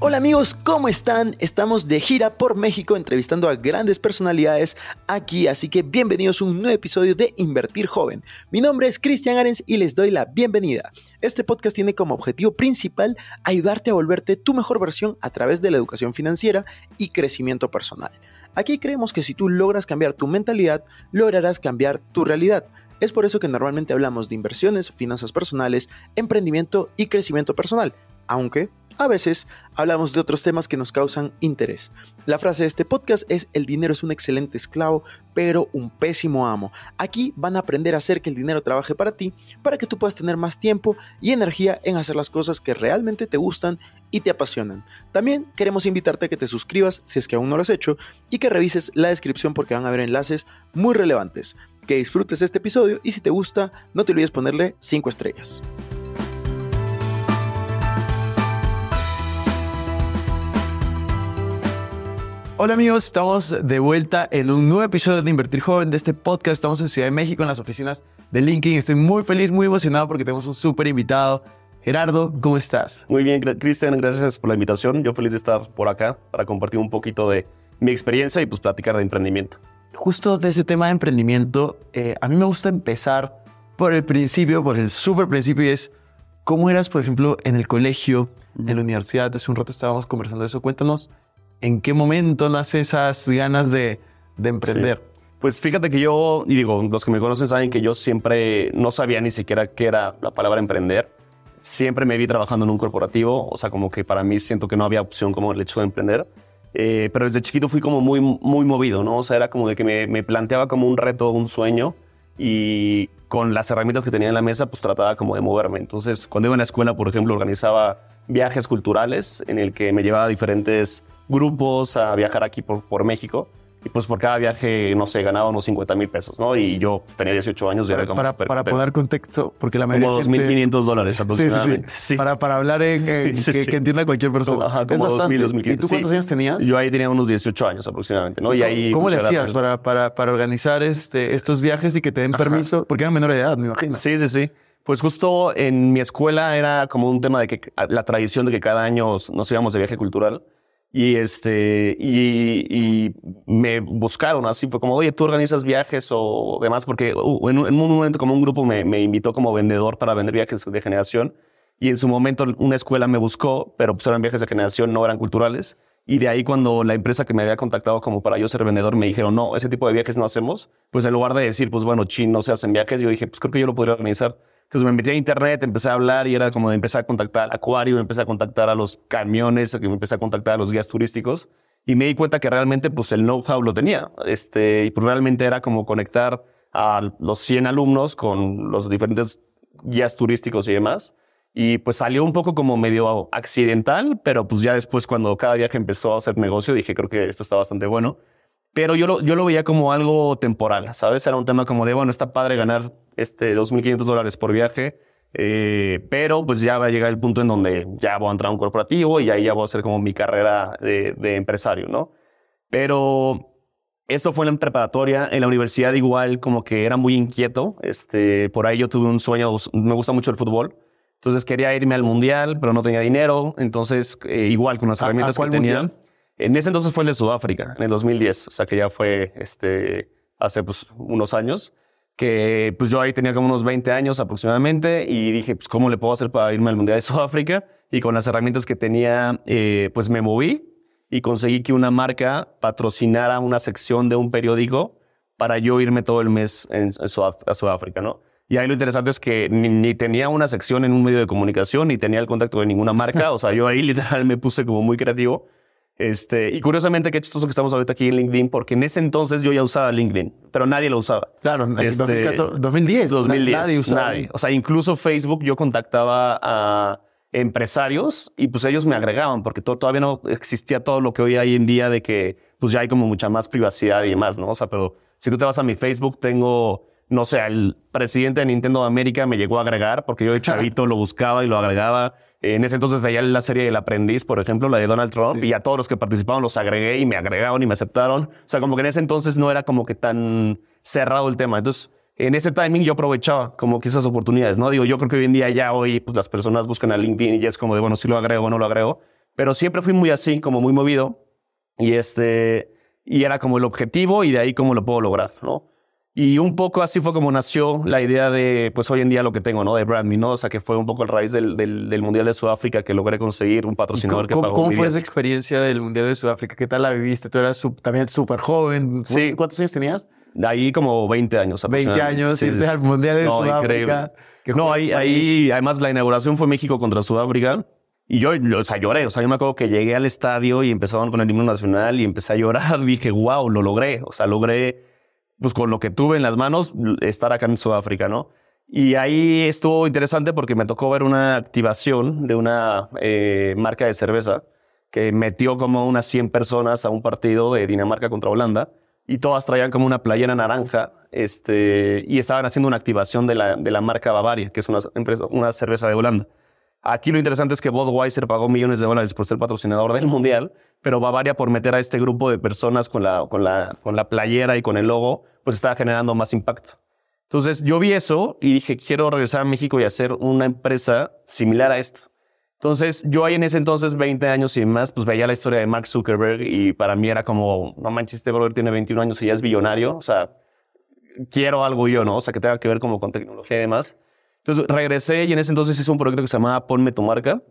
Hola amigos, ¿cómo están? Estamos de gira por México entrevistando a grandes personalidades aquí, así que bienvenidos a un nuevo episodio de Invertir Joven. Mi nombre es Cristian Arens y les doy la bienvenida. Este podcast tiene como objetivo principal ayudarte a volverte tu mejor versión a través de la educación financiera y crecimiento personal. Aquí creemos que si tú logras cambiar tu mentalidad, lograrás cambiar tu realidad. Es por eso que normalmente hablamos de inversiones, finanzas personales, emprendimiento y crecimiento personal, aunque a veces hablamos de otros temas que nos causan interés. La frase de este podcast es el dinero es un excelente esclavo, pero un pésimo amo. Aquí van a aprender a hacer que el dinero trabaje para ti, para que tú puedas tener más tiempo y energía en hacer las cosas que realmente te gustan y te apasionan. También queremos invitarte a que te suscribas si es que aún no lo has hecho y que revises la descripción porque van a haber enlaces muy relevantes. Que disfrutes este episodio y si te gusta, no te olvides ponerle 5 estrellas. Hola amigos, estamos de vuelta en un nuevo episodio de Invertir Joven de este podcast. Estamos en Ciudad de México, en las oficinas de LinkedIn. Estoy muy feliz, muy emocionado porque tenemos un súper invitado. Gerardo, ¿cómo estás? Muy bien, Cristian, gracias por la invitación. Yo feliz de estar por acá para compartir un poquito de mi experiencia y pues platicar de emprendimiento. Justo de ese tema de emprendimiento, eh, a mí me gusta empezar por el principio, por el súper principio y es cómo eras, por ejemplo, en el colegio, en la universidad. Hace un rato estábamos conversando de eso. Cuéntanos ¿En qué momento nace esas ganas de, emprender? Pues fíjate que yo, y digo, los que me conocen saben que yo siempre no sabía ni siquiera qué era la palabra emprender. Siempre me vi trabajando en un corporativo, o sea, como que para mí siento que no había opción como el hecho de emprender. Eh, pero desde chiquito fui como muy, muy movido, ¿no? O sea, era como de que me, me planteaba como un reto, un sueño, y con las herramientas que tenía en la mesa, pues trataba como de moverme. Entonces, cuando iba a la escuela, por ejemplo, organizaba viajes culturales en el que me llevaba a diferentes grupos a viajar aquí por, por México. Y pues por cada viaje, no sé, ganaba unos 50 mil pesos, ¿no? Y yo pues, tenía 18 años y era como Para, para poner contexto, porque la mayoría Como 2.500 dólares aproximadamente. Sí, sí, sí. Para, para hablar en, que, que, entienda cualquier persona. Ajá, como 2.000, 2.500. ¿Y tú cuántos años tenías? Yo ahí tenía unos 18 años aproximadamente, ¿no? Y ahí, ¿Cómo pues, le hacías pues, para, para, para organizar este, estos viajes y que te den permiso? Porque eran menor de edad, me imagino. Sí, sí, sí. Pues justo en mi escuela era como un tema de que la tradición de que cada año nos íbamos de viaje cultural. Y este, y, me buscaron así, fue como, oye, tú organizas viajes o demás, porque uh, en, un, en, un, momento como un grupo me, me, invitó como vendedor para vender viajes de generación. Y en su momento una escuela me buscó, pero pues eran viajes de generación, no eran culturales. Y de ahí cuando la empresa que me había contactado como para yo ser vendedor me dijeron, no, ese tipo de viajes no hacemos, pues en lugar de decir, pues bueno, chin, no se hacen viajes, yo dije, pues creo que yo lo podría organizar. Entonces me metí a internet, empecé a hablar y era como de empezar a contactar al acuario, empecé a contactar a los camiones, empecé a contactar a los guías turísticos y me di cuenta que realmente pues el know-how lo tenía. Este, y pues realmente era como conectar a los 100 alumnos con los diferentes guías turísticos y demás. Y pues salió un poco como medio accidental, pero pues ya después cuando cada viaje empezó a hacer negocio dije creo que esto está bastante bueno. Pero yo lo, yo lo veía como algo temporal, ¿sabes? Era un tema como de, bueno, está padre ganar este 2.500 dólares por viaje, eh, pero pues ya va a llegar el punto en donde ya voy a entrar a un corporativo y ahí ya voy a hacer como mi carrera de, de empresario, ¿no? Pero esto fue en la preparatoria, en la universidad igual como que era muy inquieto, este, por ahí yo tuve un sueño, me gusta mucho el fútbol, entonces quería irme al mundial, pero no tenía dinero, entonces eh, igual con las herramientas que tenía. Mundial? En ese entonces fue el de Sudáfrica, en el 2010, o sea que ya fue este, hace pues, unos años, que pues yo ahí tenía como unos 20 años aproximadamente y dije, pues ¿cómo le puedo hacer para irme al Mundial de Sudáfrica? Y con las herramientas que tenía, eh, pues me moví y conseguí que una marca patrocinara una sección de un periódico para yo irme todo el mes a Sudáfrica, ¿no? Y ahí lo interesante es que ni, ni, tenía una sección en un medio de comunicación, ni tenía el contacto de ninguna marca. O sea, yo ahí literal me puse como muy creativo este, y curiosamente, qué chistoso que estamos ahorita aquí en LinkedIn, porque en ese entonces yo ya usaba LinkedIn, pero nadie lo usaba. Claro, este, 2010. 2010. Nadie usaba. Nadie. O sea, incluso Facebook yo contactaba a empresarios y pues ellos me agregaban, porque todavía no existía todo lo que hoy hay en día de que pues ya hay como mucha más privacidad y demás, ¿no? O sea, pero si tú te vas a mi Facebook, tengo, no sé, el presidente de Nintendo de América me llegó a agregar, porque yo de chavito lo buscaba y lo agregaba. En ese entonces veía la serie El Aprendiz, por ejemplo, la de Donald Trump, sí. y a todos los que participaban los agregué y me agregaron y me aceptaron. O sea, como que en ese entonces no era como que tan cerrado el tema. Entonces, en ese timing yo aprovechaba como que esas oportunidades, ¿no? Digo, yo creo que hoy en día ya hoy pues las personas buscan a LinkedIn y ya es como de, bueno, si lo agrego o no lo agrego. Pero siempre fui muy así, como muy movido. Y este, y era como el objetivo y de ahí cómo lo puedo lograr, ¿no? Y un poco así fue como nació la idea de, pues hoy en día lo que tengo, ¿no? De Brand Me, ¿no? O sea, que fue un poco el raíz del, del, Mundial de Sudáfrica que logré conseguir un patrocinador que pagó ¿Cómo fue esa experiencia del Mundial de Sudáfrica? ¿Qué tal la viviste? Tú eras también súper joven. Sí. ¿Cuántos años tenías? Ahí como 20 años. 20 años, sí, irte al Mundial de no, Sudáfrica. No, ahí, ahí, además la inauguración fue México contra Sudáfrica. Y yo, o sea, lloré. O sea, yo me acuerdo que llegué al estadio y empezaban con el himno nacional y empecé a llorar. Dije, wow, lo logré. O sea, logré pues con lo que tuve en las manos, estar acá en Sudáfrica, ¿no? Y ahí estuvo interesante porque me tocó ver una activación de una eh, marca de cerveza que metió como unas 100 personas a un partido de Dinamarca contra Holanda y todas traían como una playera naranja este, y estaban haciendo una activación de la, de la marca Bavaria, que es una, empresa, una cerveza de Holanda. Aquí lo interesante es que Budweiser pagó millones de dólares por ser patrocinador del Mundial, pero Bavaria por meter a este grupo de personas con la, con la, con la playera y con el logo, pues estaba generando más impacto. Entonces yo vi eso y dije, quiero regresar a México y hacer una empresa similar a esto. Entonces yo ahí en ese entonces, 20 años y más, pues veía la historia de Mark Zuckerberg y para mí era como, no manches, este brother tiene 21 años y ya es billonario, o sea, quiero algo yo, ¿no? O sea, que tenga que ver como con tecnología y demás. Entonces regresé y en ese entonces hice un proyecto que se llamaba Ponme tu marca.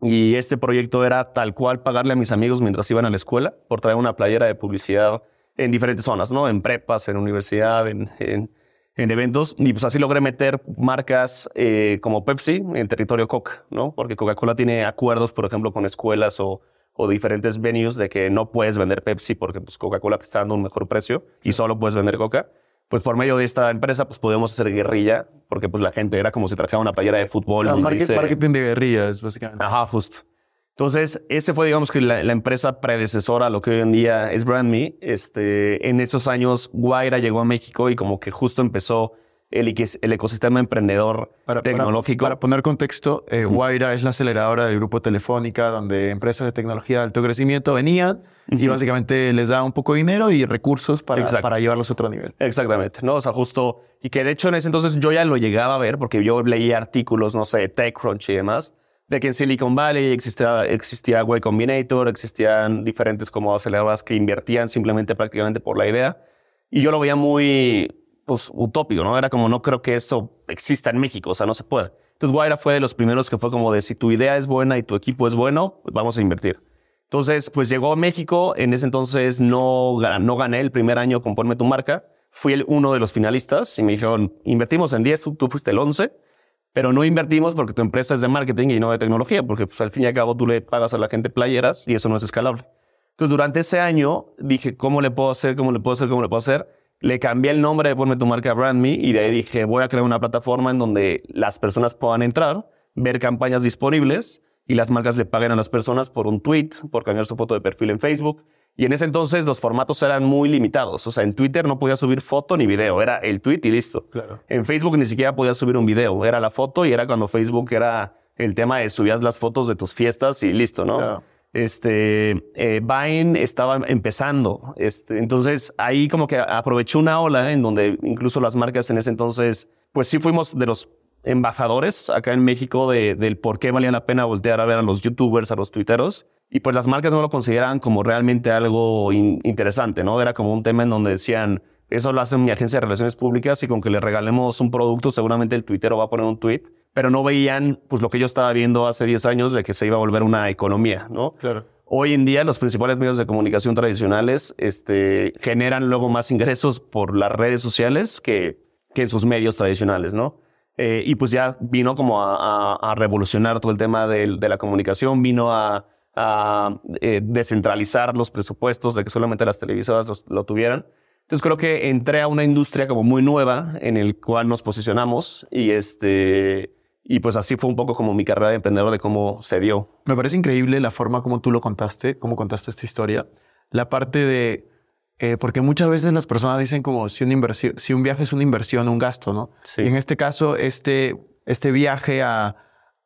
Y este proyecto era tal cual pagarle a mis amigos mientras iban a la escuela por traer una playera de publicidad en diferentes zonas, ¿no? En prepas, en universidad, en, en, eventos. Y pues así logré meter marcas eh, como Pepsi en territorio Coca, ¿no? Porque Coca-Cola tiene acuerdos, por ejemplo, con escuelas o, o diferentes venues de que no puedes vender Pepsi porque pues, Coca-Cola te está dando un mejor precio y solo puedes vender Coca pues por medio de esta empresa, pues podíamos hacer guerrilla, porque pues la gente era como si trajera una playera de fútbol. Claro, marketing, de guerrillas, básicamente. Ajá, justo. Entonces, ese fue, digamos, que la, empresa predecesora a lo que hoy en día es BrandMe. Este, en esos años, Guaira llegó a México y como que justo empezó el, el ecosistema emprendedor tecnológico. Para, poner contexto, eh, Guaira es la aceleradora del grupo Telefónica, donde empresas de tecnología de alto crecimiento venían y básicamente les da un poco de dinero y recursos para, para llevarlos a otro nivel. Exactamente, ¿no? O sea, justo, y que de hecho en ese entonces yo ya lo llegaba a ver porque yo leía artículos, no sé, TechCrunch y demás, de que en Silicon Valley existía, existía Way Combinator, existían diferentes como aceleradoras que invertían simplemente prácticamente por la idea. Y yo lo veía muy, pues, utópico, ¿no? Era como, no creo que esto exista en México, o sea, no se puede. Entonces, Guaira fue de los primeros que fue como de, si tu idea es buena y tu equipo es bueno, vamos a invertir. Entonces, pues llegó a México, en ese entonces no, no gané el primer año con Ponme tu marca, fui el, uno de los finalistas y me dijeron, invertimos en 10, tú, fuiste el 11, pero no invertimos porque tu empresa es de marketing y no de tecnología, porque pues, al fin y al cabo tú le pagas a la gente playeras y eso no es escalable. Entonces, durante ese año dije, ¿cómo le puedo hacer? ¿Cómo le puedo hacer? ¿Cómo le puedo hacer? Le cambié el nombre de Ponme tu marca Brand Me y de ahí dije, voy a crear una plataforma en donde las personas puedan entrar, ver campañas disponibles y las marcas le paguen a las personas por un tweet, por cambiar su foto de perfil en Facebook. Y en ese entonces los formatos eran muy limitados. O sea, en Twitter no podía subir foto ni video, era el tweet y listo. Claro. En Facebook ni siquiera podía subir un video, era la foto y era cuando Facebook era el tema de subías las fotos de tus fiestas y listo, ¿no? Claro este, eh, Vine estaba empezando. Este, entonces ahí como que aprovechó una ola en donde incluso las marcas en ese entonces, pues sí fuimos de los embajadores acá en México de, del por qué valía la pena voltear a ver a los youtubers, a los twitteros. Y pues las marcas no lo consideraban como realmente algo interesante, ¿no? Era como un tema en donde decían, eso lo hace mi agencia de relaciones públicas y con que le regalemos un producto, seguramente el tuitero va a poner un tweet pero no veían pues lo que yo estaba viendo hace 10 años de que se iba a volver una economía, ¿no? Claro. Hoy en día los principales medios de comunicación tradicionales este, generan luego más ingresos por las redes sociales que, que en sus medios tradicionales, ¿no? Eh, y pues ya vino como a, a, revolucionar todo el tema de, de la comunicación, vino a, a eh, descentralizar los presupuestos, de que solamente las televisoras lo tuvieran. Entonces creo que entré a una industria como muy nueva en el cual nos posicionamos y este y pues así fue un poco como mi carrera de emprendedor de cómo se dio. Me parece increíble la forma como tú lo contaste, cómo contaste esta historia. La parte de... Eh, porque muchas veces las personas dicen como si, una inversión, si un viaje es una inversión, un gasto, ¿no? Sí. Y en este caso, este, este viaje a,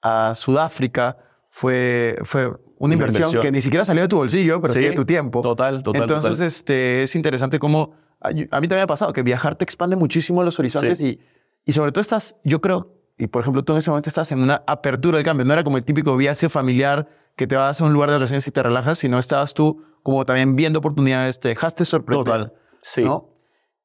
a Sudáfrica fue, fue una, inversión, que ni siquiera salió de tu bolsillo, pero sí, de tu tiempo. Total, total. Entonces, Este, es interesante cómo... A, mí también me ha pasado que viajar te expande muchísimo los horizontes y, y sobre todo estás, yo creo, y por ejemplo, tú en ese momento estás en una apertura del cambio. No era como el típico viaje familiar que te vas a un lugar de vacaciones y te relajas, sino estabas tú como también viendo oportunidades, te dejaste sorprender. Total, sí.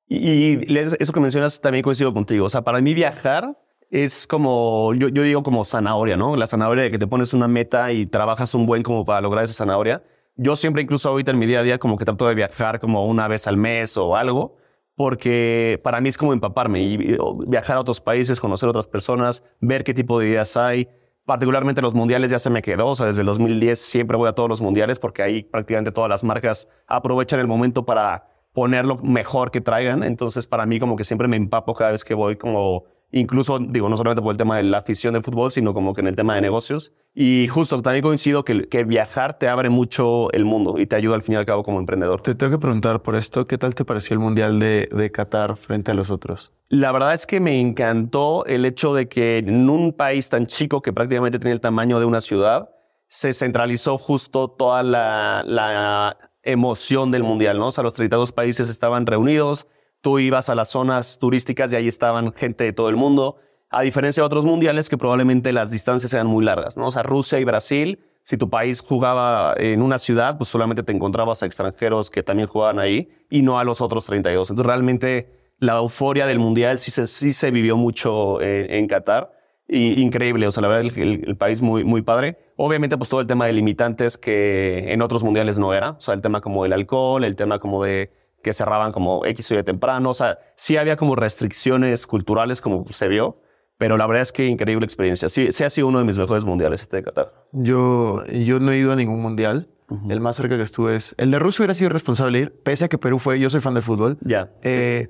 Y, eso que mencionas también coincido contigo. O sea, para mí viajar es como, yo, yo digo como zanahoria, ¿no? La zanahoria de que te pones una meta y trabajas un buen como para lograr esa zanahoria. Yo siempre, incluso ahorita en mi día a día, como que trato de viajar como una vez al mes o algo, porque para mí es como empaparme y viajar a otros países, conocer otras personas, ver qué tipo de ideas hay. Particularmente los mundiales ya se me quedó, o sea, desde el 2010 siempre voy a todos los mundiales porque ahí prácticamente todas las marcas aprovechan el momento para poner lo mejor que traigan. Entonces, para mí como que siempre me empapo cada vez que voy como incluso, digo, no solamente por el tema de la afición del fútbol, sino como que en el tema de negocios. Y justo también coincido que, que, viajar te abre mucho el mundo y te ayuda al fin y al cabo como emprendedor. Te tengo que preguntar por esto, ¿qué tal te pareció el Mundial de, de Qatar frente a los otros? La verdad es que me encantó el hecho de que en un país tan chico que prácticamente tenía el tamaño de una ciudad, se centralizó justo toda la, la emoción del Mundial, ¿no? O sea, los 32 países estaban reunidos, tú ibas a las zonas turísticas y ahí estaban gente de todo el mundo, a diferencia de otros mundiales que probablemente las distancias eran muy largas, ¿no? O sea, Rusia y Brasil, si tu país jugaba en una ciudad, pues solamente te encontrabas a extranjeros que también jugaban ahí y no a los otros 32. Entonces, realmente la euforia del mundial sí se, sí se vivió mucho en, Qatar. Y, increíble, o sea, la verdad, el, el, país muy, muy padre. Obviamente, pues todo el tema de limitantes que en otros mundiales no era. O sea, el tema como del alcohol, el tema como de que cerraban como X o Y temprano. O sea, sí había como restricciones culturales como se vio, pero la verdad es que increíble experiencia. Sí, sí ha sido uno de mis mejores mundiales este de Qatar. Yo, yo no he ido a ningún mundial. El más cerca que estuve es... El de Rusia hubiera sido responsable ir, pese a que Perú fue... Yo soy fan del fútbol. Ya. Eh,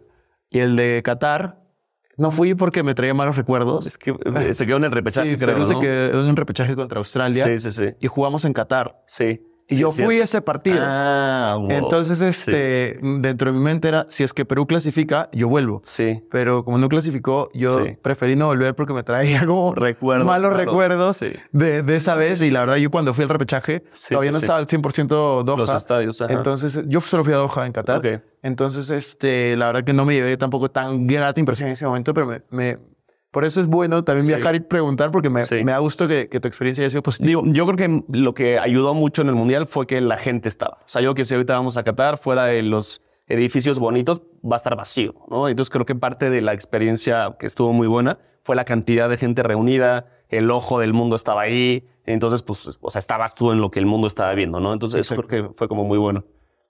y el de Qatar... No fui porque me traía malos recuerdos. Es que eh, se quedó en el repechaje, sí, creo, Perú ¿no? se quedó en un repechaje contra Australia. Sí, sí, sí. Y jugamos en Qatar. Sí. Y Sí, yo fui a cierto. ese partido. Ah, wow. Entonces, este, dentro de mi mente era, si es que Perú clasifica, yo vuelvo. Sí. Pero como no clasificó, yo Sí. preferí no volver porque me traía como Recuerdos malos recuerdos Sí. de, de esa vez. Y la verdad, yo cuando fui al repechaje, Sí, todavía no estaba al 100% Doha. Los estadios, ajá. Entonces, yo solo fui a Doha en Qatar. Ok. Entonces, este, la verdad que no me llevé tampoco tan grata impresión en ese momento, pero me... me- por eso es bueno también Sí. viajar y preguntar porque me, Sí. me da gusto que, que tu experiencia haya sido positiva. Digo, yo creo que lo que ayudó mucho en el mundial fue que la gente estaba. O sea, yo que si ahorita vamos a Qatar, fuera de los edificios bonitos, va a estar vacío, ¿no? Entonces creo que parte de la experiencia que estuvo muy buena fue la cantidad de gente reunida, el ojo del mundo estaba ahí, entonces, pues, o sea, estabas tú en lo que el mundo estaba viendo, ¿no? Entonces eso creo que fue como muy bueno.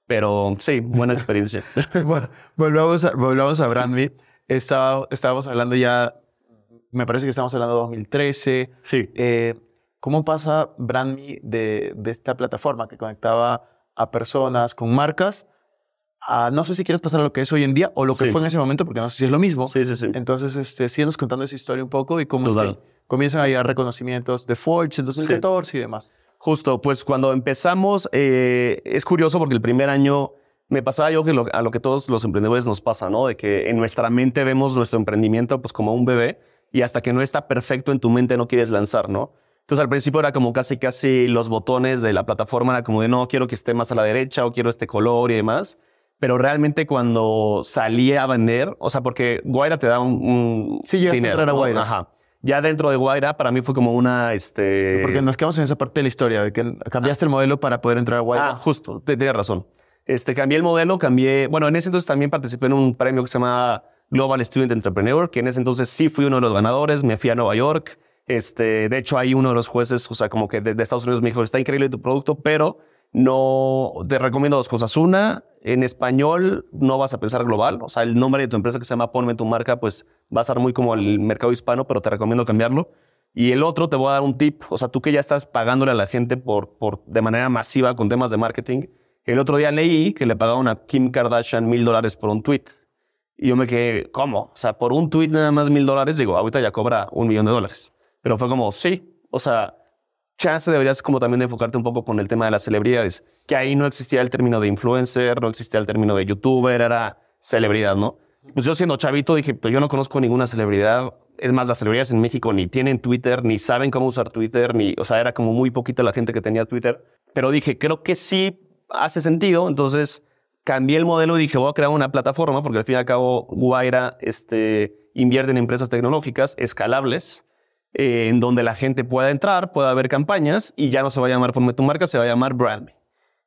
Pero sí, buena experiencia. bueno, volvamos a, volvamos a Brandme. Estaba, estábamos hablando ya, me parece que estamos hablando de 2013. Sí. Eh, ¿Cómo pasa Brandme de, de esta plataforma que conectaba a personas con marcas a, no sé si quieres pasar a lo que es hoy en día o lo que Sí. fue en ese momento, porque no sé si es lo mismo. Sí, sí, sí. Entonces, este, síguenos contando esa historia un poco y cómo es que comienzan a llegar reconocimientos de Forge en 2014 y demás. Justo, pues cuando empezamos, eh, es curioso porque el primer año me pasaba yo que lo- a lo que todos los emprendedores nos pasa, ¿no? De que en nuestra mente vemos nuestro emprendimiento pues como un bebé y hasta que no está perfecto en tu mente no quieres lanzar, ¿no? Entonces al principio era como casi casi los botones de la plataforma era como de no, quiero que esté más a la derecha o quiero este color y demás. Pero realmente cuando salí a vender, o sea, porque Guaira te da un, un Sí, llegaste a dinero, entrar a ¿no? Guaira. Ajá. Ya dentro de Guaira para mí fue como una, este... Porque nos quedamos en esa parte de la historia, de que cambiaste el modelo para poder entrar a Guaira. Ah, justo, te tienes razón. Este, cambié el modelo, cambié. Bueno, en ese entonces también participé en un premio que se llama Global Student Entrepreneur, que en ese entonces sí fui uno de los ganadores, me fui a Nueva York. Este, de hecho, ahí uno de los jueces, o sea, como que de, Estados Unidos me dijo, está increíble tu producto, pero no te recomiendo dos cosas. Una, en español no vas a pensar global. O sea, el nombre de tu empresa que se llama Ponme tu marca, pues va a ser muy como el mercado hispano, pero te recomiendo cambiarlo. Y el otro te voy a dar un tip. O sea, tú que ya estás pagándole a la gente por, por, de manera masiva con temas de marketing. El otro día leí que le pagaron a Kim Kardashian mil dólares por un tweet. Y yo me quedé, ¿cómo? O sea, por un tweet nada más mil dólares. Digo, ahorita ya cobra un millón de dólares. Pero fue como, sí. O sea, chance deberías como también enfocarte un poco con el tema de las celebridades. Que ahí no existía el término de influencer, no existía el término de youtuber, era celebridad, ¿no? Pues yo siendo chavito dije, pues yo no conozco ninguna celebridad. Es más, las celebridades en México ni tienen Twitter, ni saben cómo usar Twitter, ni, o sea, era como muy poquita la gente que tenía Twitter. Pero dije, creo que sí hace sentido. Entonces cambié el modelo y dije, voy a crear una plataforma, porque al fin y al cabo Guaira este, invierte en empresas tecnológicas escalables eh, en donde la gente pueda entrar, pueda ver campañas y ya no se va a llamar Ponme tu marca, se va a llamar Brand Me.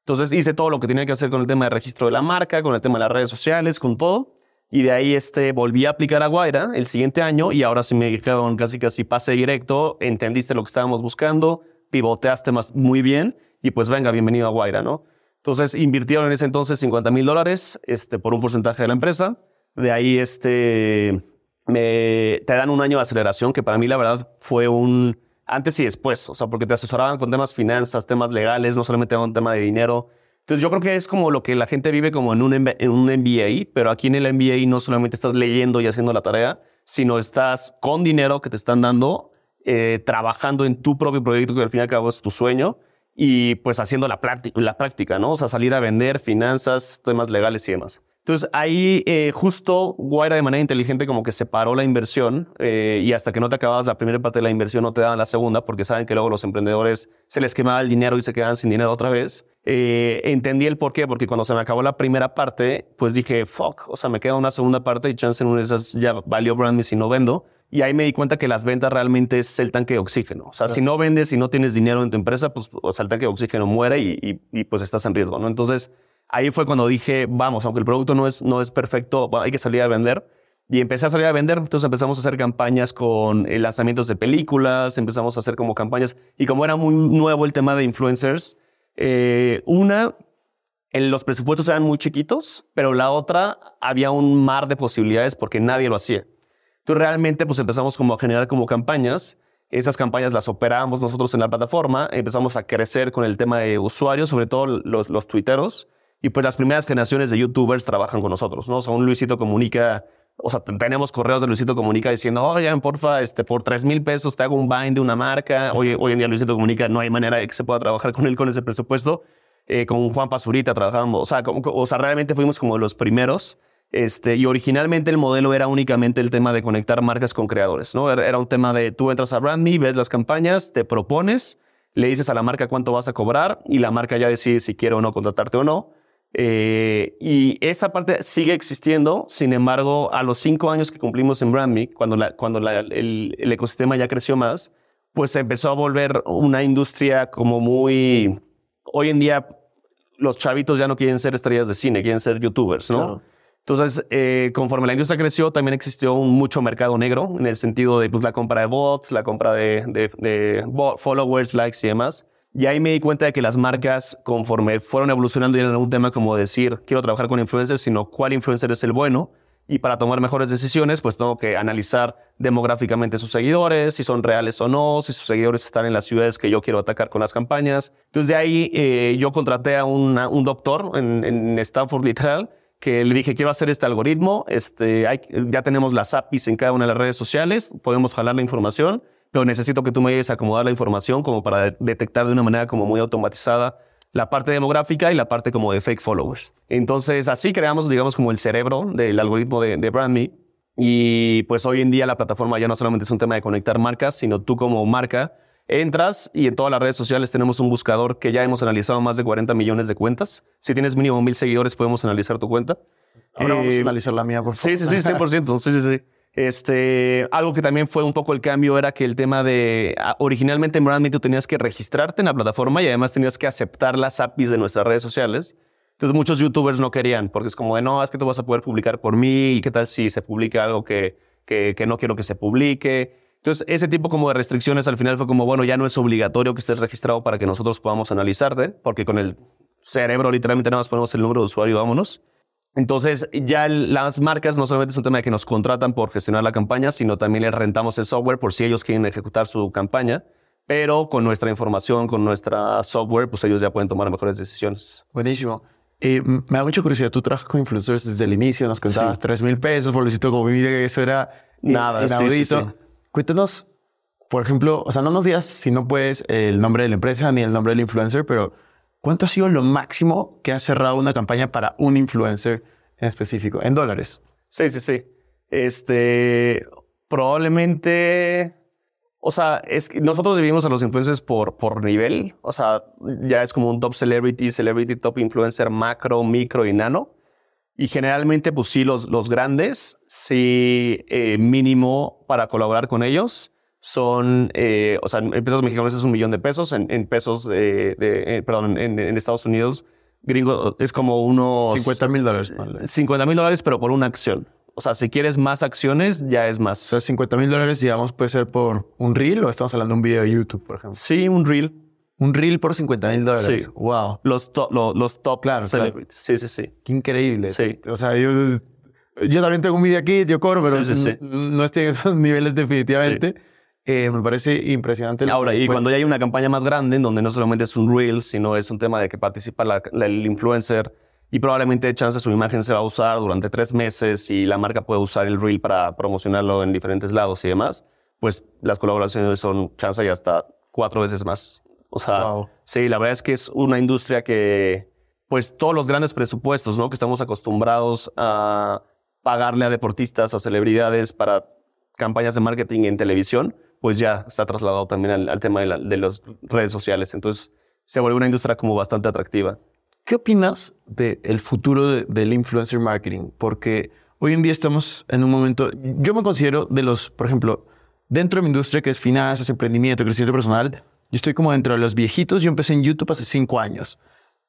Entonces hice todo lo que tenía que hacer con el tema de registro de la marca, con el tema de las redes sociales, con todo. Y de ahí este, volví a aplicar a Guaira el siguiente año y ahora sí me dijeron casi casi pase directo, entendiste lo que estábamos buscando, pivoteaste más, muy bien y pues venga, bienvenido a Guaira, ¿no? Entonces invirtieron en ese entonces 50 mil dólares este, por un porcentaje de la empresa. De ahí este, me, te dan un año de aceleración que para mí la verdad fue un antes y después, o sea, porque te asesoraban con temas finanzas, temas legales, no solamente un tema de dinero. Entonces yo creo que es como lo que la gente vive como en un, en un MBA, pero aquí en el MBA no solamente estás leyendo y haciendo la tarea, sino estás con dinero que te están dando, eh, trabajando en tu propio proyecto que al fin y al cabo es tu sueño y pues haciendo la, la práctica, ¿no? O sea, salir a vender, finanzas, temas legales y demás. Entonces ahí eh, justo Guaira de manera inteligente como que separó la inversión eh, y hasta que no te acababas la primera parte de la inversión no te daban la segunda porque saben que luego los emprendedores se les quemaba el dinero y se quedaban sin dinero otra vez. Eh, entendí el por qué, porque cuando se me acabó la primera parte, pues dije, fuck, o sea, me queda una segunda parte y chance en una de esas ya valió brand me si no vendo. Y ahí me di cuenta que las ventas realmente es el tanque de oxígeno. O sea, si no vendes y no tienes dinero en tu empresa, pues o sea, el tanque de oxígeno muere y, y, y pues estás en riesgo, ¿no? Entonces, ahí fue cuando dije, vamos, aunque el producto no es, no es perfecto, hay que salir a vender. Y empecé a salir a vender, entonces empezamos a hacer campañas con eh, lanzamientos de películas, empezamos a hacer como campañas, y como era muy nuevo el tema de influencers, eh, una, en los presupuestos eran muy chiquitos, pero la otra, había un mar de posibilidades porque nadie lo hacía. Entonces realmente pues empezamos como a generar como campañas, esas campañas las operábamos nosotros en la plataforma, empezamos a crecer con el tema de usuarios, sobre todo los, los tuiteros, y pues las primeras generaciones de youtubers trabajan con nosotros, ¿no? O un Luisito Comunica, o sea, tenemos correos de Luisito Comunica diciendo, oye, porfa, este, por tres mil pesos te hago un bind de una marca. Hoy, hoy en día Luisito Comunica no hay manera de que se pueda trabajar con él con ese presupuesto. Eh, con Juan Pazurita trabajamos, o sea, o sea, realmente fuimos como los primeros. Este, y originalmente el modelo era únicamente el tema de conectar marcas con creadores, ¿no? Era, un tema de tú entras a BrandMe, ves las campañas, te propones, le dices a la marca cuánto vas a cobrar y la marca ya decide si quiere o no contratarte o no. Eh, y esa parte sigue existiendo, sin embargo, a los cinco años que cumplimos en BrandMe, cuando, cuando el, el, ecosistema ya creció más, pues se empezó a volver una industria como muy... Hoy en día los chavitos ya no quieren ser estrellas de cine, quieren ser youtubers, ¿no? Entonces, eh, conforme la industria creció, también existió un mucho mercado negro, en el sentido de pues, la compra de bots, la compra de, de, de followers, likes y demás. Y ahí me di cuenta de que las marcas, conforme fueron evolucionando, ya era un tema como decir, quiero trabajar con influencers, sino cuál influencer es el bueno. Y para tomar mejores decisiones, pues tengo que analizar demográficamente sus seguidores, si son reales o no, si sus seguidores están en las ciudades que yo quiero atacar con las campañas. Entonces de ahí eh, yo contraté a un doctor en, en Stanford literal, que le dije, quiero hacer este algoritmo, este, ya tenemos las APIs en cada una de las redes sociales, podemos jalar la información pero necesito que tú me ayudes a acomodar la información como para detectar de una manera como muy automatizada la parte demográfica y la parte como de fake followers. Entonces, así creamos, digamos, como el cerebro del algoritmo de, de BrandMe. Y pues hoy en día la plataforma ya no solamente es un tema de conectar marcas, sino tú como marca entras y en todas las redes sociales tenemos un buscador que ya hemos analizado más de 40 millones de cuentas. Si tienes mínimo mil seguidores, podemos analizar tu cuenta. Ahora vamos a eh, analizar la mía, por favor. Sí, sí, sí, 100%. sí, sí, sí. Este, algo que también fue un poco el cambio era que el tema de ah, originalmente en BrandMe tú tenías que registrarte en la plataforma y además tenías que aceptar las APIs de nuestras redes sociales. Entonces muchos youtubers no querían porque es como de no, es que tú vas a poder publicar por mí y qué tal si se publica algo que, que, que no quiero que se publique. Entonces ese tipo como de restricciones al final fue como bueno, ya no es obligatorio que estés registrado para que nosotros podamos analizarte porque con el cerebro literalmente nada más ponemos el número de usuario y vámonos. Entonces, ya las marcas no solamente es un tema de que nos contratan por gestionar la campaña, sino también les rentamos el software por si ellos quieren ejecutar su campaña. Pero con nuestra información, con nuestra software, pues ellos ya pueden tomar mejores decisiones. Buenísimo. Eh, me da mucha curiosidad. Tú trabajas con influencers desde el inicio, nos contabas tres mil pesos por visito como que eso era nada, inaudito. Cuéntanos, por ejemplo, o sea, no nos digas si no puedes el nombre de la empresa ni el nombre del influencer, pero ¿Cuánto ha sido lo máximo que ha cerrado una campaña para un influencer en específico? En dólares. Sí, sí, sí. Este, probablemente, o sea, es que nosotros dividimos a los influencers por, por nivel. O sea, ya es como un top celebrity, celebrity, top influencer, macro, micro y nano. Y generalmente, pues sí, los, los grandes, sí, eh, mínimo para colaborar con ellos son, eh, o sea, en pesos mexicanos es un millón de pesos, en, en pesos, de, de eh, perdón, en, en, Estados Unidos, gringo, es como unos... 50 mil dólares. 50 mil dólares, pero por una acción. O sea, si quieres más acciones, ya es más. O sea, 50 mil dólares, digamos, puede ser por un reel o estamos hablando de un video de YouTube, por ejemplo. Sí, un reel. Un reel por 50 mil dólares. Sí. Wow. Los, to los top claro, celebrities. Sí, sí, sí. Qué increíble. Sí. O sea, yo, yo también tengo un video aquí, yo cobro, pero Sí, sí, sí. no estoy en esos niveles definitivamente. Eh, me parece impresionante. Ahora, y cuando ya hay una campaña más grande, en donde no solamente es un reel, sino es un tema de que participa la- la- el influencer y probablemente chance su imagen se va a usar durante tres meses y la marca puede usar el reel para promocionarlo en diferentes lados y demás, pues las colaboraciones son chance y hasta cuatro veces más. O sea, Wow. sí, la verdad es que es una industria que, pues todos los grandes presupuestos, ¿no? Que estamos acostumbrados a pagarle a deportistas, a celebridades para campañas de marketing en televisión, pues ya está trasladado también al, al tema de, la- de las redes sociales. Entonces se vuelve una industria como bastante atractiva. ¿Qué opinas del futuro de- del influencer marketing? Porque hoy en día estamos en un momento, yo me considero de los, por ejemplo, dentro de mi industria que es finanzas, emprendimiento, crecimiento personal, yo estoy como dentro de los viejitos, yo empecé en YouTube hace cinco años.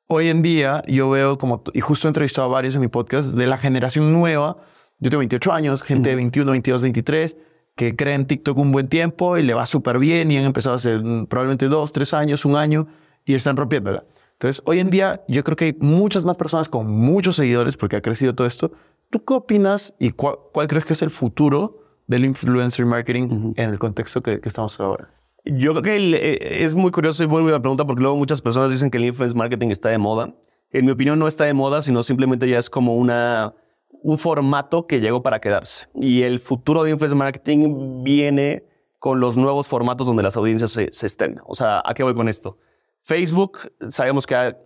Hoy en día yo veo como, y justo he entrevistado a varios en mi podcast, de la generación nueva, yo tengo 28 años, gente de 21, 22, 23, que cree en TikTok un buen tiempo y le va súper bien y han empezado hace mm, probablemente dos, tres años, un año y están rompiéndola. Entonces, hoy en día yo creo que hay muchas más personas con muchos seguidores porque ha crecido todo esto. ¿Tú qué opinas y cuál, cuál crees que es el futuro del influencer marketing en el contexto que, que estamos ahora? Yo creo que eh, es muy curioso y muy buena pregunta porque luego muchas personas dicen que el influence marketing está de moda. En mi opinión no está de moda, sino simplemente ya es como una, un formato que llegó para quedarse. Y el futuro de influence marketing viene con los nuevos formatos donde las audiencias se, se estén. O sea, ¿a qué voy con esto? Facebook sabemos que ha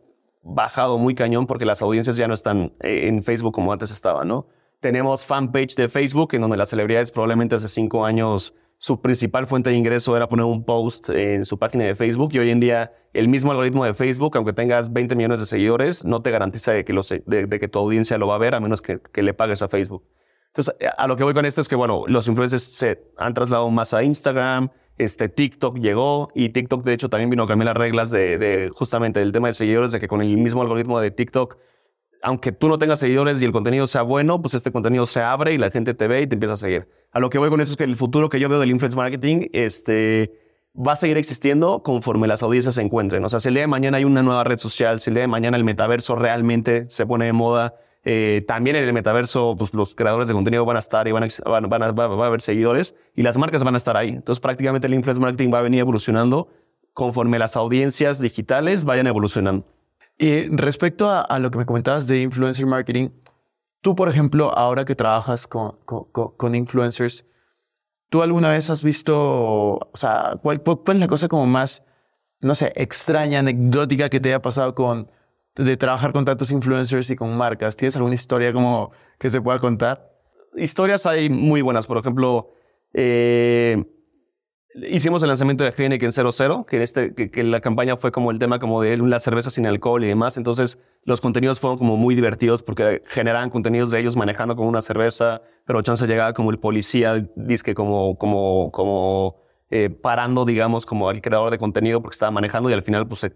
bajado muy cañón porque las audiencias ya no están eh, en Facebook como antes estaban, ¿no? Tenemos fanpage de Facebook en donde las celebridades probablemente hace cinco años su principal fuente de ingreso era poner un post en su página de Facebook y hoy en día el mismo algoritmo de Facebook, aunque tengas 20 millones de seguidores, no te garantiza de que, los- de- que tu audiencia lo va a ver a menos que, le pagues a Facebook. Entonces, a lo que voy con esto es que, bueno, los influencers se han trasladado más a Instagram, este TikTok llegó y TikTok, de hecho, también vino a cambiar las reglas de, de justamente del tema de seguidores, de que con el mismo algoritmo de TikTok, aunque tú no tengas seguidores y el contenido sea bueno, pues este contenido se abre y la gente te ve y te empieza a seguir. A lo que voy con esto es que el futuro que yo veo del influence marketing, este, va a seguir existiendo conforme las audiencias se encuentren. O sea, si el día de mañana hay una nueva red social, si el día de mañana el metaverso realmente se pone de moda, eh, también en el metaverso, pues los creadores de contenido van a estar y van a, van, a, a haber seguidores y las marcas van a estar ahí. Entonces, prácticamente el influence marketing va a venir evolucionando conforme las audiencias digitales vayan evolucionando. Y respecto a, a lo que me comentabas de influencer marketing, tú, por ejemplo, ahora que trabajas con, con, influencers, ¿tú alguna vez has visto, o sea, cuál, cuál es la cosa como más, no sé, extraña, anecdótica que te haya pasado con, de trabajar con tantos influencers y con marcas? ¿Tienes alguna historia como que se pueda contar? historias hay muy buenas. Por ejemplo, eh, hicimos el lanzamiento de Heineken 00, que, en este, que, la campaña fue como el tema como de la cerveza sin alcohol y demás. Entonces, los contenidos fueron como muy divertidos porque generaban contenidos de ellos manejando con una cerveza, pero chance llegaba como el policía, disque como, como, como eh, parando, digamos, como al creador de contenido porque estaba manejando y al final pues se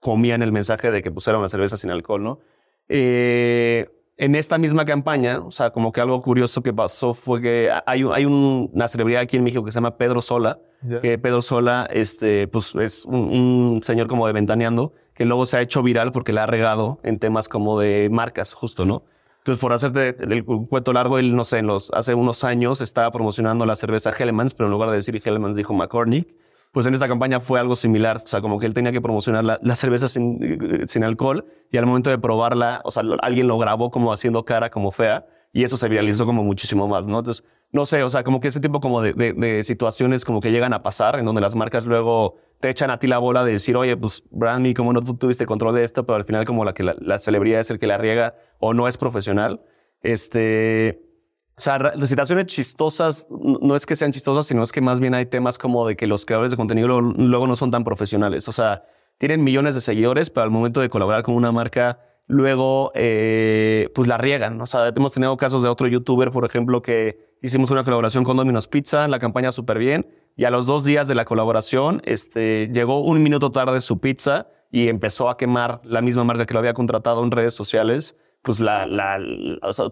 comían el mensaje de que era una cerveza sin alcohol, ¿no? Eh, en esta misma campaña, o sea, como que algo curioso que pasó fue que hay, hay un- una celebridad aquí en México que se llama Pedro Sola, que Pedro Sola, este, pues es un, un señor como de ventaneando, que luego se ha hecho viral porque la ha regado en temas como de marcas, justo, ¿no? Entonces, por hacerte el, el cuento largo, él, no sé, en los, hace unos años estaba promocionando la cerveza Hellmann's, pero en lugar de decir Hellmann's dijo McCormick. Pues en esta campaña fue algo similar, o sea, como que él tenía que promocionar la, cerveza sin, eh, sin alcohol y al momento de probarla, o sea, alguien lo grabó como haciendo cara como fea y eso se viralizó como muchísimo más, ¿no? Entonces, no sé, o sea, como que ese tipo como de situaciones como que llegan a pasar en donde las marcas luego te echan a ti la bola de decir, oye, pues Brandy, como no tú tuviste control de esto, pero al final como la que la, la celebridad es el que la riega o no es profesional, este... O sea, situaciones chistosas no es que sean chistosas, sino es que más bien hay temas como de que los creadores de contenido luego no son tan profesionales. O sea, tienen millones de seguidores, pero al momento de colaborar con una marca, luego eh, pues la riegan. O sea, hemos tenido casos de otro youtuber, por ejemplo, que hicimos una colaboración con Domino's Pizza, la campaña súper bien, Y a los dos días de la colaboración, este, llegó un minuto tarde su pizza y empezó a quemar la misma marca que lo había contratado en redes sociales, pues la, la,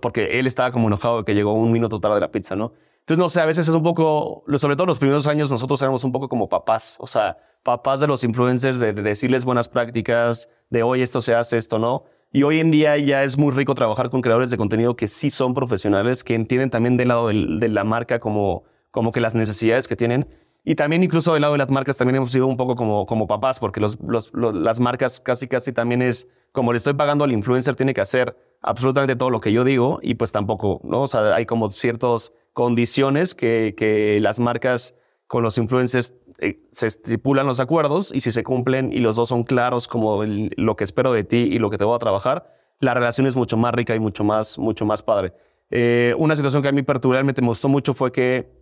porque él estaba como enojado de que llegó un minuto tarde la pizza, ¿no? Entonces, no sé, a veces es un poco, sobre todo los primeros años, nosotros éramos un poco como papás, o sea, papás de los influencers, de, decirles buenas prácticas, de hoy esto se hace, esto no. Y hoy en día ya es muy rico trabajar con creadores de contenido que sí son profesionales, que entienden también del lado de la marca como, como que las necesidades que tienen. Y también incluso del lado de las marcas también hemos sido un poco como, como papás, porque los, los, las marcas casi casi también es, como le estoy pagando al influencer, tiene que hacer absolutamente todo lo que yo digo y pues tampoco, ¿no? O sea, hay como ciertas condiciones que, que las marcas con los influencers eh, se estipulan los acuerdos y si se cumplen y los dos son claros como lo que espero de ti y lo que te voy a trabajar, la relación es mucho más rica y mucho más, mucho más padre. Eh, una situación que a mí particularmente me gustó mucho fue que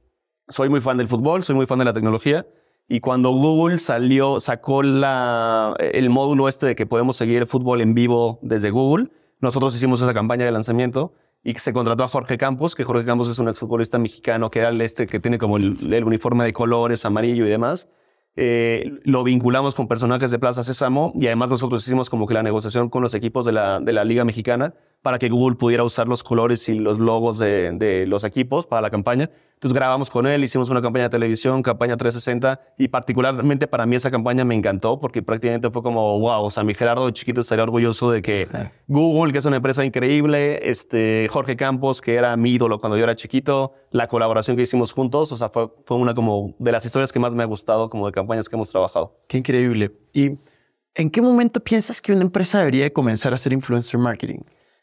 soy muy fan del fútbol, soy muy fan de la tecnología y cuando Google salió, sacó la, el módulo este de que podemos seguir el fútbol en vivo desde Google, nosotros hicimos esa campaña de lanzamiento y se contrató a Jorge Campos, que Jorge Campos es un exfutbolista mexicano que era el este que tiene como el, uniforme de colores amarillo y demás. Eh, lo vinculamos con personajes de Plaza Sésamo y además nosotros hicimos como que la negociación con los equipos de la, de la Liga Mexicana para que Google pudiera usar los colores y los logos de, de los equipos para la campaña. Entonces grabamos con él, hicimos una campaña de televisión, campaña 360, y particularmente para mí esa campaña me encantó porque prácticamente fue como, wow, o sea, mi Gerardo de chiquito estaría orgulloso de que Google, que es una empresa increíble, este, Jorge Campos, que era mi ídolo cuando yo era chiquito, la colaboración que hicimos juntos, o sea, fue, fue una como de las historias que más me ha gustado como de campañas que hemos trabajado. Qué increíble. ¿Y en qué momento piensas que una empresa debería comenzar a hacer influencer marketing?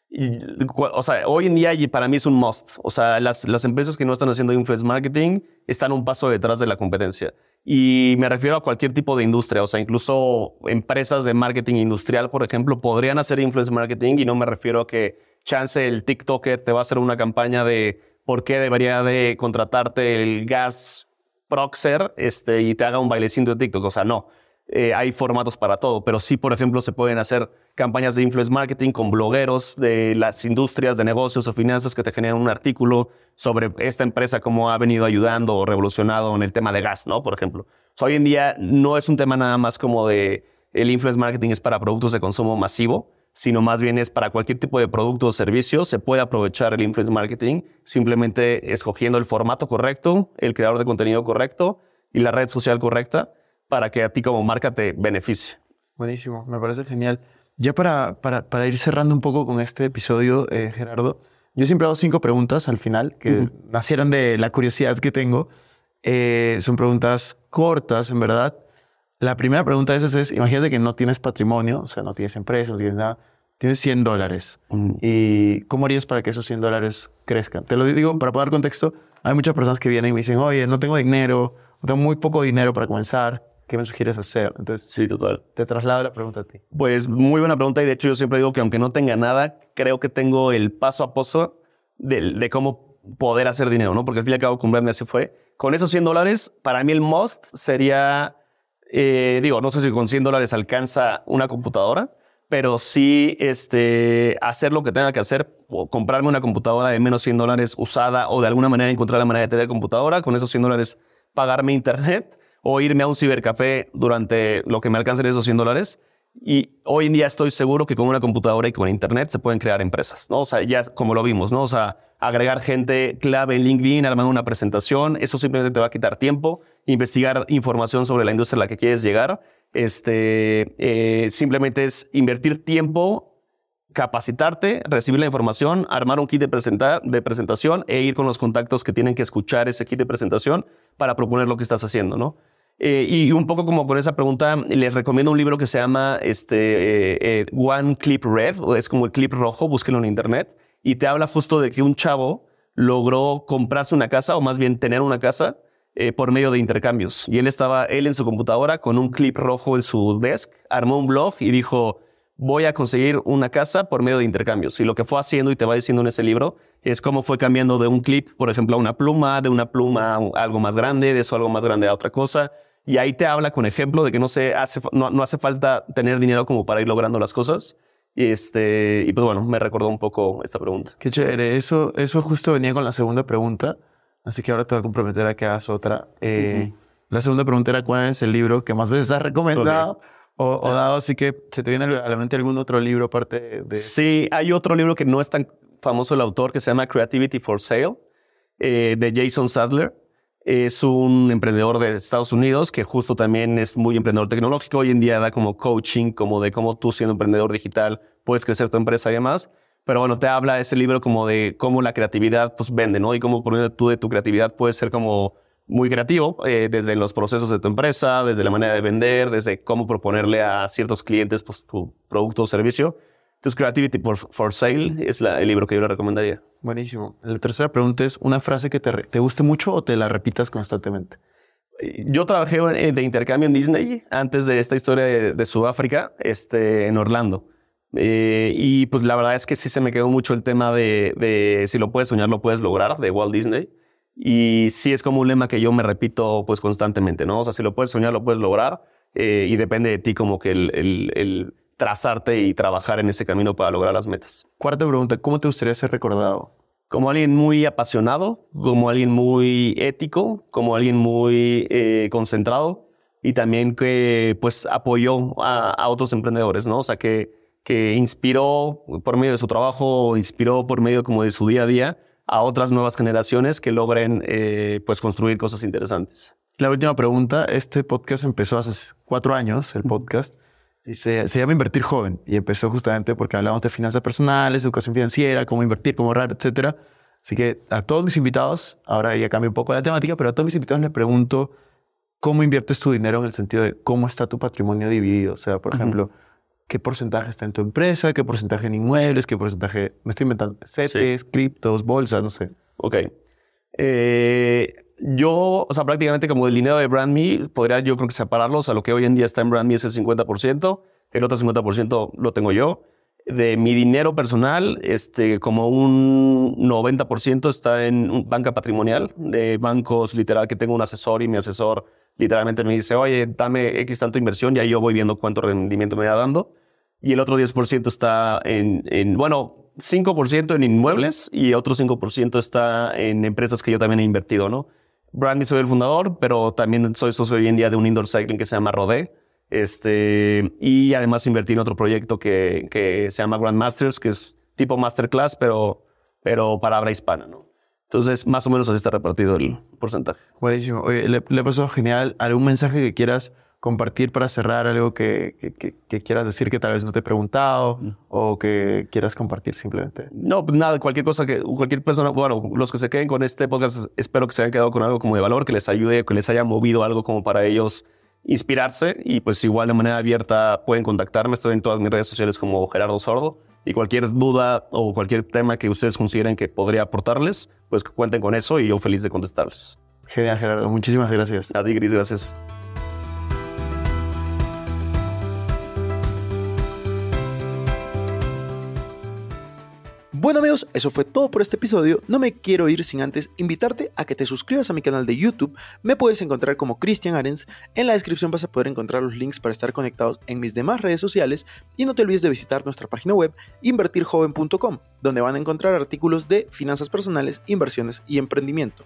O sea, hoy en día para mí es un must. O sea, las, las empresas que no están haciendo influence marketing están un paso detrás de la competencia. Y me refiero a cualquier tipo de industria. O sea, incluso empresas de marketing industrial, por ejemplo, podrían hacer influence marketing y no me refiero a que chance el TikToker te va a hacer una campaña de por qué debería de contratarte el gas proxer este, y te haga un bailecito de TikTok. O sea, no. Eh, hay formatos para todo, pero sí, por ejemplo, se pueden hacer campañas de influence marketing con blogueros de las industrias de negocios o finanzas que te generan un artículo sobre esta empresa, cómo ha venido ayudando o revolucionado en el tema de gas, ¿no? Por ejemplo. hoy en día no es un tema nada más como de el influence marketing es para productos de consumo masivo, sino más bien es para cualquier tipo de producto o servicio. Se puede aprovechar el influence marketing simplemente escogiendo el formato correcto, el creador de contenido correcto y la red social correcta para que a ti como marca te beneficie. Buenísimo, me parece genial. Ya para, para, para ir cerrando un poco con este episodio, eh, Gerardo, yo siempre hago cinco preguntas al final que nacieron de la curiosidad que tengo. Eh, son preguntas cortas, en verdad. La primera pregunta de esas es, imagínate que no tienes patrimonio, o sea, no tienes empresa, no tienes nada, tienes 100 dólares. ¿Y cómo harías para que esos 100 dólares crezcan? Te lo digo para poder dar contexto. Hay muchas personas que vienen y me dicen, oye, no tengo dinero, tengo muy poco dinero para comenzar. ¿Qué me sugieres hacer? Entonces, sí, total. Te traslado la pregunta a ti. Pues muy buena pregunta y de hecho yo siempre digo que aunque no tenga nada, creo que tengo el paso a paso de, cómo poder hacer dinero, ¿no? Porque al fin y al cabo comprarme así fue. Con esos 100 dólares, para mí el must sería, eh, digo, no sé si con 100 dólares alcanza una computadora, pero sí este, hacer lo que tenga que hacer, o comprarme una computadora de menos 100 dólares usada o de alguna manera encontrar la manera de tener computadora, con esos 100 dólares pagarme internet o irme a un cibercafé durante lo que me alcancen esos 100 dólares. Y hoy en día estoy seguro que con una computadora y con internet se pueden crear empresas, ¿no? O sea, ya como lo vimos, ¿no? O sea, agregar gente clave en LinkedIn, armar una presentación, eso simplemente te va a quitar tiempo, investigar información sobre la industria a la que quieres llegar, este, eh, simplemente es invertir tiempo, capacitarte, recibir la información, armar un kit de, presentar, de presentación e ir con los contactos que tienen que escuchar ese kit de presentación para proponer lo que estás haciendo, ¿no? Eh, y un poco como con esa pregunta, les recomiendo un libro que se llama este, eh, eh, One Clip Red, o es como el clip rojo, búsquenlo en internet, y te habla justo de que un chavo logró comprarse una casa, o más bien tener una casa, por medio de intercambios. Y él estaba, él en su computadora, con un clip rojo en su desk, armó un blog y dijo, voy a conseguir una casa por medio de intercambios. Y lo que fue haciendo, y te va diciendo en ese libro, es cómo fue cambiando de un clip, por ejemplo, a una pluma, de una pluma a algo más grande, de eso algo más grande a otra cosa y ahí te habla con ejemplo de que no, se hace, no, no hace falta tener dinero como para ir logrando las cosas. Y, este, y pues bueno, me recordó un poco esta pregunta. Qué chévere. Eso, eso justo venía con la segunda pregunta. Así que ahora te voy a comprometer a que hagas otra. Eh, La segunda pregunta era cuál es el libro que más veces has recomendado o, dado, así que se te viene a la mente algún otro libro aparte de... Sí, hay otro libro que no es tan famoso el autor que se llama Creativity for Sale, eh, de Jason Sadler. Es un emprendedor de Estados Unidos que justo también es muy emprendedor tecnológico. Hoy en día da como coaching, como de cómo tú siendo emprendedor digital puedes crecer tu empresa y demás. Pero bueno, te habla ese libro como de cómo la creatividad pues vende, ¿no? Y cómo por medio tú de tu creatividad puedes ser como muy creativo, eh, desde los procesos de tu empresa, desde la manera de vender, desde cómo proponerle a ciertos clientes pues, tu producto o servicio. Entonces, Creativity for, Sale es el libro que yo le recomendaría. Buenísimo. La tercera pregunta es, ¿una frase que te, te guste mucho o te la repitas constantemente? Eh, yo trabajé de intercambio en Disney antes de esta historia de, Sudáfrica, este, en Orlando. Eh, y pues la verdad es que sí se me quedó mucho el tema de, de si lo puedes soñar, lo puedes lograr, de Walt Disney. Y sí es como un lema que yo me repito pues constantemente, ¿no? O sea, si lo puedes soñar, lo puedes lograr. Eh, y depende de ti como que el, el, el, trazarte y trabajar en ese camino para lograr las metas. Cuarta pregunta, ¿cómo te gustaría ser recordado? Como alguien muy apasionado, como alguien muy ético, como alguien muy eh, concentrado y también que pues apoyó a, a, otros emprendedores, ¿no? O sea, que, que inspiró por medio de su trabajo, inspiró por medio como de su día a día a otras nuevas generaciones que logren eh, pues construir cosas interesantes. La última pregunta, este podcast empezó hace cuatro años, el podcast, y se, se, llama Invertir Joven, y empezó justamente porque hablamos de finanzas personales, educación financiera, cómo invertir, cómo ahorrar, etc. Así que a todos mis invitados, ahora ya cambio un poco la temática, pero a todos mis invitados les pregunto, ¿cómo inviertes tu dinero en el sentido de cómo está tu patrimonio dividido? O sea, por ejemplo, qué porcentaje está en tu empresa, qué porcentaje en inmuebles, qué porcentaje, me estoy inventando, CETES, criptos, bolsas, no sé. Ok. Eh, yo, o sea, prácticamente como el dinero de BrandMe, podría yo creo que separarlos. Sea, lo que hoy en día está en BrandMe es el 50%, el otro 50% lo tengo yo. De mi dinero personal, este, como un 90% está en banca patrimonial, de bancos literal que tengo un asesor y mi asesor literalmente me dice, oye, dame X tanto inversión y ahí yo voy viendo cuánto rendimiento me va dando. Y el otro 10% está en, en, bueno, 5% en inmuebles y otro 5% está en empresas que yo también he invertido, ¿no? Brandy soy el fundador, pero también soy socio hoy en día de un indoor cycling que se llama Rodé. Este, y además invertí en otro proyecto que, que se llama Grandmasters, que es tipo masterclass, pero, pero para habla hispana, ¿no? Entonces, más o menos así está repartido el porcentaje. Buenísimo. Oye, le, le pasó genial. ¿Algún mensaje que quieras compartir para cerrar? ¿Algo que, que, que, quieras decir que tal vez no te he preguntado mm. o que quieras compartir simplemente? No, pues nada, cualquier cosa que cualquier persona, bueno, los que se queden con este podcast, espero que se hayan quedado con algo como de valor, que les ayude, que les haya movido algo como para ellos inspirarse y pues igual de manera abierta pueden contactarme. Estoy en todas mis redes sociales como Gerardo Sordo y cualquier duda o cualquier tema que ustedes consideren que podría aportarles, pues cuenten con eso y yo feliz de contestarles. Genial, Gerardo. Muchísimas gracias. A ti, Gris, gracias. Bueno amigos, eso fue todo por este episodio. No me quiero ir sin antes invitarte a que te suscribas a mi canal de YouTube. Me puedes encontrar como Cristian Arens. En la descripción vas a poder encontrar los links para estar conectados en mis demás redes sociales. Y no te olvides de visitar nuestra página web invertirjoven.com, donde van a encontrar artículos de finanzas personales, inversiones y emprendimiento.